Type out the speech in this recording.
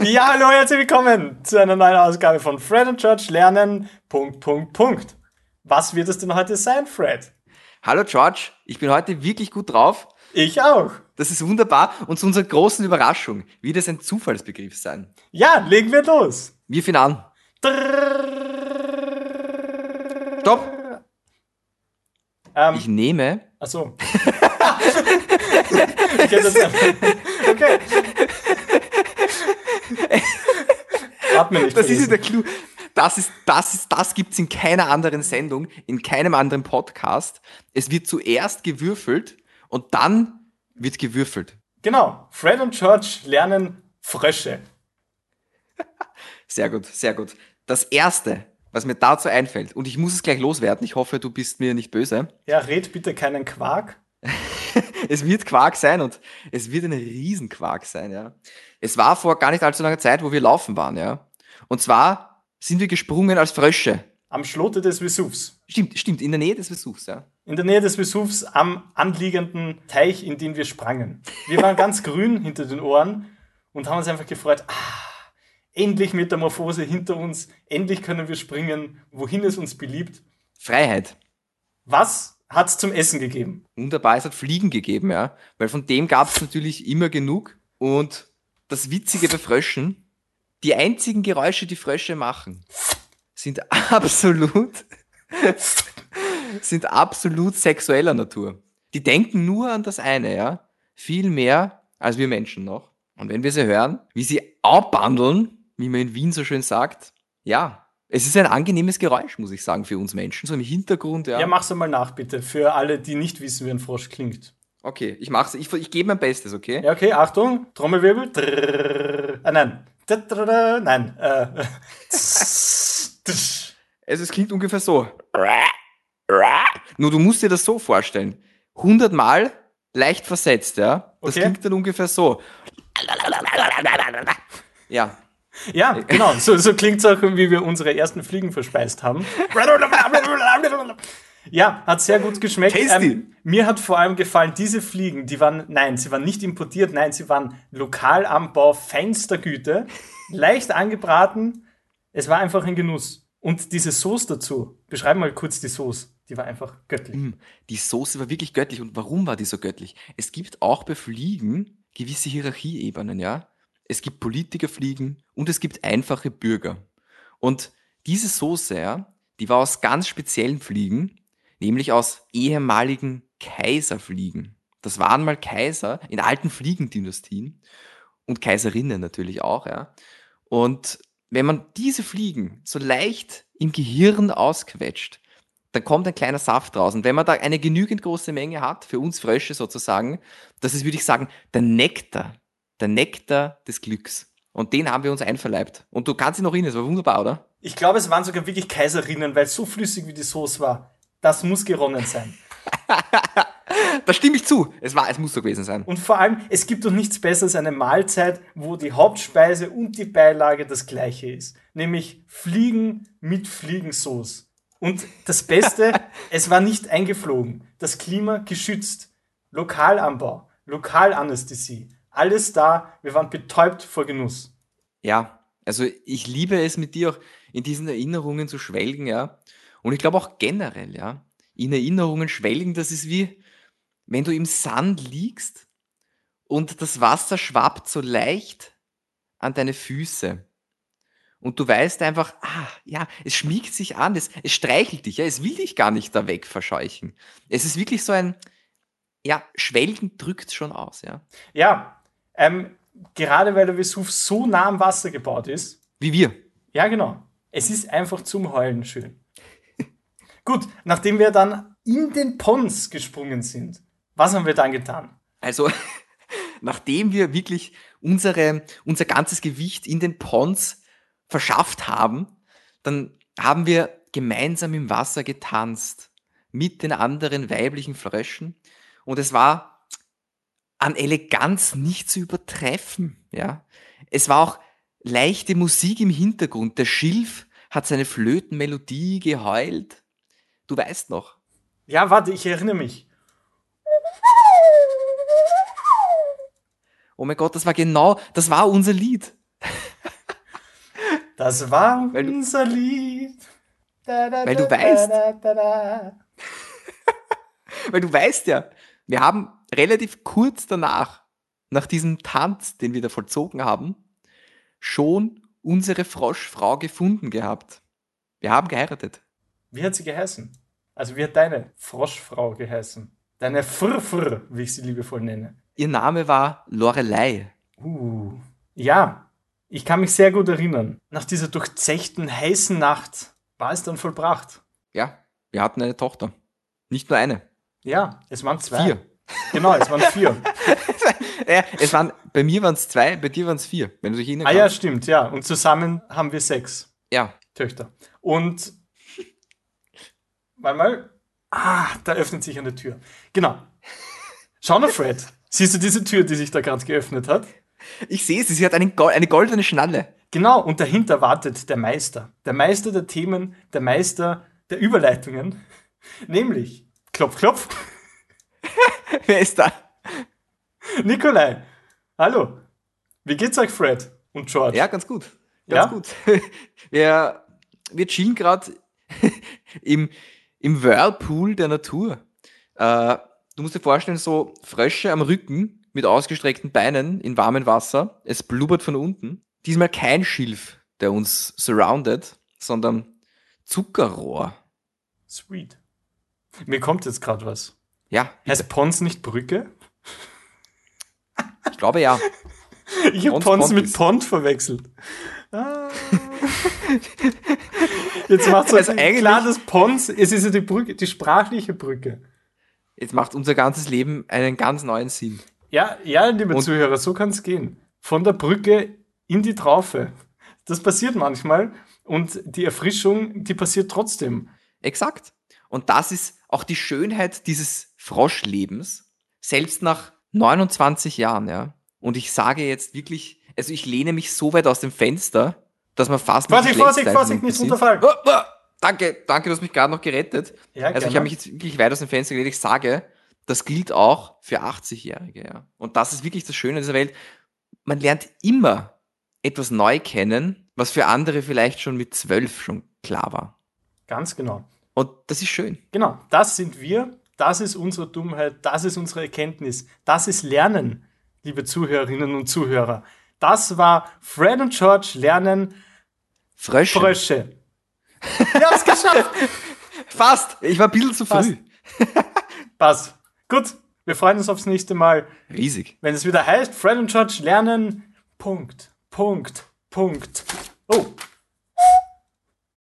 Ja, hallo, herzlich willkommen zu einer neuen Ausgabe von Fred und George lernen. Punkt, Punkt, Punkt. Was wird es denn heute sein, Fred? Hallo George, ich bin heute wirklich gut drauf. Ich auch. Das ist wunderbar und zu unserer großen Überraschung wird es ein Zufallsbegriff sein. Ja, legen wir los. Wir fangen an. Stopp! Ähm, Ich nehme. Achso. ich hätte das okay. Atme nicht. Das für ist der Clou. Das ist, das ist, das gibt's in keiner anderen Sendung, in keinem anderen Podcast. Es wird zuerst gewürfelt und dann wird gewürfelt. Genau. Fred und George lernen Frösche. Sehr gut, sehr gut. Das erste, was mir dazu einfällt, und ich muss es gleich loswerden, ich hoffe, du bist mir nicht böse. Ja, red bitte keinen Quark. Es wird Quark sein und es wird ein Riesenquark sein, ja. Es war vor gar nicht allzu langer Zeit, wo wir laufen waren, ja. Und zwar sind wir gesprungen als Frösche. Am Schlote des Vesuvs. Stimmt, stimmt, in der Nähe des Vesuvs, ja. In der Nähe des Vesuvs am anliegenden Teich, in den wir sprangen. Wir waren ganz grün hinter den Ohren und haben uns einfach gefreut, ah, endlich Metamorphose hinter uns, endlich können wir springen, wohin es uns beliebt. Freiheit. Was hat's zum Essen gegeben? Wunderbar, es hat Fliegen gegeben, ja. Weil von dem gab es natürlich immer genug. Und das Witzige bei Fröschen, die einzigen Geräusche, die Frösche machen, sind absolut, sind absolut sexueller Natur. Die denken nur an das eine, ja. Viel mehr als wir Menschen noch. Und wenn wir sie hören, wie sie abbandeln, wie man in Wien so schön sagt, ja, es ist ein angenehmes Geräusch, muss ich sagen, für uns Menschen. So im Hintergrund, ja. Ja, mach's einmal nach, bitte, für alle, die nicht wissen, wie ein Frosch klingt. Okay, ich mach's. Ich, ich gebe mein Bestes, okay? Ja, okay, Achtung, Trommelwirbel. Ah, nein. Nein. Äh. Also es klingt ungefähr so. Nur du musst dir das so vorstellen. 100 Mal leicht versetzt, ja? Das Okay. klingt dann ungefähr so. Ja. Ja, genau. So, so klingt's auch, wie wir unsere ersten Fliegen verspeist haben. Ja, hat sehr gut geschmeckt. Ähm, mir hat vor allem gefallen, diese Fliegen, die waren, nein, sie waren nicht importiert, nein, sie waren Lokalanbau feinster Güte, leicht angebraten. Es war einfach ein Genuss. Und diese Sauce dazu, beschreib mal kurz die Sauce. Die war einfach göttlich. Mm, Die Soße war wirklich göttlich. Und warum war die so göttlich? Es gibt auch bei Fliegen gewisse Hierarchieebenen, ja? Es gibt Politikerfliegen und es gibt einfache Bürger. Und diese Soße, die war aus ganz speziellen Fliegen, nämlich aus ehemaligen Kaiserfliegen. Das waren mal Kaiser in alten Fliegendynastien und Kaiserinnen natürlich auch, ja. Und wenn man diese Fliegen so leicht im Gehirn ausquetscht, dann kommt ein kleiner Saft raus. Und wenn man da eine genügend große Menge hat, für uns Frösche sozusagen, das ist, würde ich sagen, der Nektar, der Nektar des Glücks. Und den haben wir uns einverleibt. Und du kannst ihn noch das war wunderbar, oder? Ich glaube, es waren sogar wirklich Kaiserinnen, weil so flüssig wie die Sauce war. Das muss geronnen sein. Da stimme ich zu. Es war, es muss so gewesen sein. Und vor allem, es gibt doch nichts Besseres als eine Mahlzeit, wo die Hauptspeise und die Beilage das gleiche ist. Nämlich Fliegen mit Fliegensauce. Und das Beste, es war nicht eingeflogen. Das Klima geschützt. Lokalanbau, Lokalanästhesie. Alles da. Wir waren betäubt vor Genuss. Ja, also ich liebe es mit dir auch in diesen Erinnerungen zu schwelgen, ja. Und ich glaube auch generell, ja. In Erinnerungen schwelgen, das ist wie, wenn du im Sand liegst und das Wasser schwappt so leicht an deine Füße. Und du weißt einfach, ah, ja, es schmiegt sich an, es, es streichelt dich, ja, es will dich gar nicht da weg verscheuchen. Es ist wirklich so ein, ja, Schwelgen drückt schon aus, ja. Ja, ähm, gerade weil der Vesuv so nah am Wasser gebaut ist, Wie wir. Ja, genau. Es ist einfach zum Heulen schön. Gut, nachdem wir dann in den Pons gesprungen sind, was haben wir dann getan? Also, nachdem wir wirklich unsere, unser ganzes Gewicht in den Pons verschafft haben, dann haben wir gemeinsam im Wasser getanzt mit den anderen weiblichen Fröschen und es war an Eleganz nicht zu übertreffen, ja. Es war auch leichte Musik im Hintergrund. Der Schilf hat seine Flötenmelodie geheult. Du weißt noch. Ja, warte, ich erinnere mich. Oh mein Gott, das war genau, das war unser Lied. Das war Weil du- unser Lied. Da, da, Weil du da, weißt. Weil du weißt ja, wir haben relativ kurz danach, nach diesem Tanz, den wir da vollzogen haben, schon unsere Froschfrau gefunden gehabt. Wir haben geheiratet. Wie hat sie geheißen? Also wie hat deine Froschfrau geheißen? Deine Frfr, wie ich sie liebevoll nenne. Ihr Name war Lorelei. Uh. Ja, ich kann mich sehr gut erinnern. Nach dieser durchzechten, heißen Nacht war es dann vollbracht. Ja, wir hatten eine Tochter. Nicht nur eine. Ja, es waren zwei. Vier. Genau, es waren vier. Ja, es waren, bei mir waren es zwei, bei dir waren es vier, wenn du dich erinnern ah ja, stimmt, ja. Und zusammen haben wir sechs Ja. Töchter. Und warte mal. Ah, da öffnet sich eine Tür. Genau. Schau mal, Fred. Siehst du diese Tür, die sich da gerade geöffnet hat? Ich sehe sie, sie hat einen, eine goldene Schnalle. Genau, und dahinter wartet der Meister. Der Meister der Themen, der Meister der Überleitungen. Nämlich, klopf, klopf, Wer ist da? Nikolai. Hallo. Wie geht's euch, Fred und George? Ja, ganz gut. Ja? Ganz gut. Wir, wir chillen gerade im, im Whirlpool der Natur. Äh, du musst dir vorstellen, so Frösche am Rücken mit ausgestreckten Beinen in warmem Wasser. Es blubbert von unten. Diesmal kein Schilf, der uns surroundet, sondern Zuckerrohr. Sweet. Mir kommt jetzt gerade was. Ja, Heißt Pons nicht Brücke? ich glaube ja. Ich habe Pons, Pons, mit. Pont verwechselt. Ah. Jetzt macht es Also also eigentlich- klar, dass Pons, es ist ja die Brücke, die sprachliche Brücke. Jetzt macht unser ganzes Leben einen ganz neuen Sinn. Ja, ja, liebe Und- Zuhörer, so kann es gehen. Von der Brücke in die Traufe. Das passiert manchmal und die Erfrischung, die passiert trotzdem. Exakt. Und das ist auch die Schönheit dieses Froschlebens, selbst nach 29 Jahren, ja. Und ich sage jetzt wirklich, also ich lehne mich so weit aus dem Fenster, dass man fast Vorsicht, Vorsicht, Vorsicht, nicht runterfallen. Oh, oh, danke, danke, du hast mich gerade noch gerettet. Ja, Also ich gerne. habe mich jetzt wirklich weit aus dem Fenster gelehnt. Ich sage, das gilt auch für 80-Jährige, ja. Und das ist wirklich das Schöne dieser Welt. Man lernt immer etwas neu kennen, was für andere vielleicht schon mit zwölf schon klar war. Ganz genau. Und das ist schön. Genau, das sind wir, das ist unsere Dummheit, das ist unsere Erkenntnis, das ist Lernen, liebe Zuhörerinnen und Zuhörer. Das war Fred und George lernen Frösche. Frösche. Wir haben es geschafft. Fast. Ich war ein bisschen zu Fast. früh. Passt. Gut, wir freuen uns aufs nächste Mal, Riesig. wenn es wieder heißt, Fred und George lernen Punkt, Punkt, Punkt. Oh,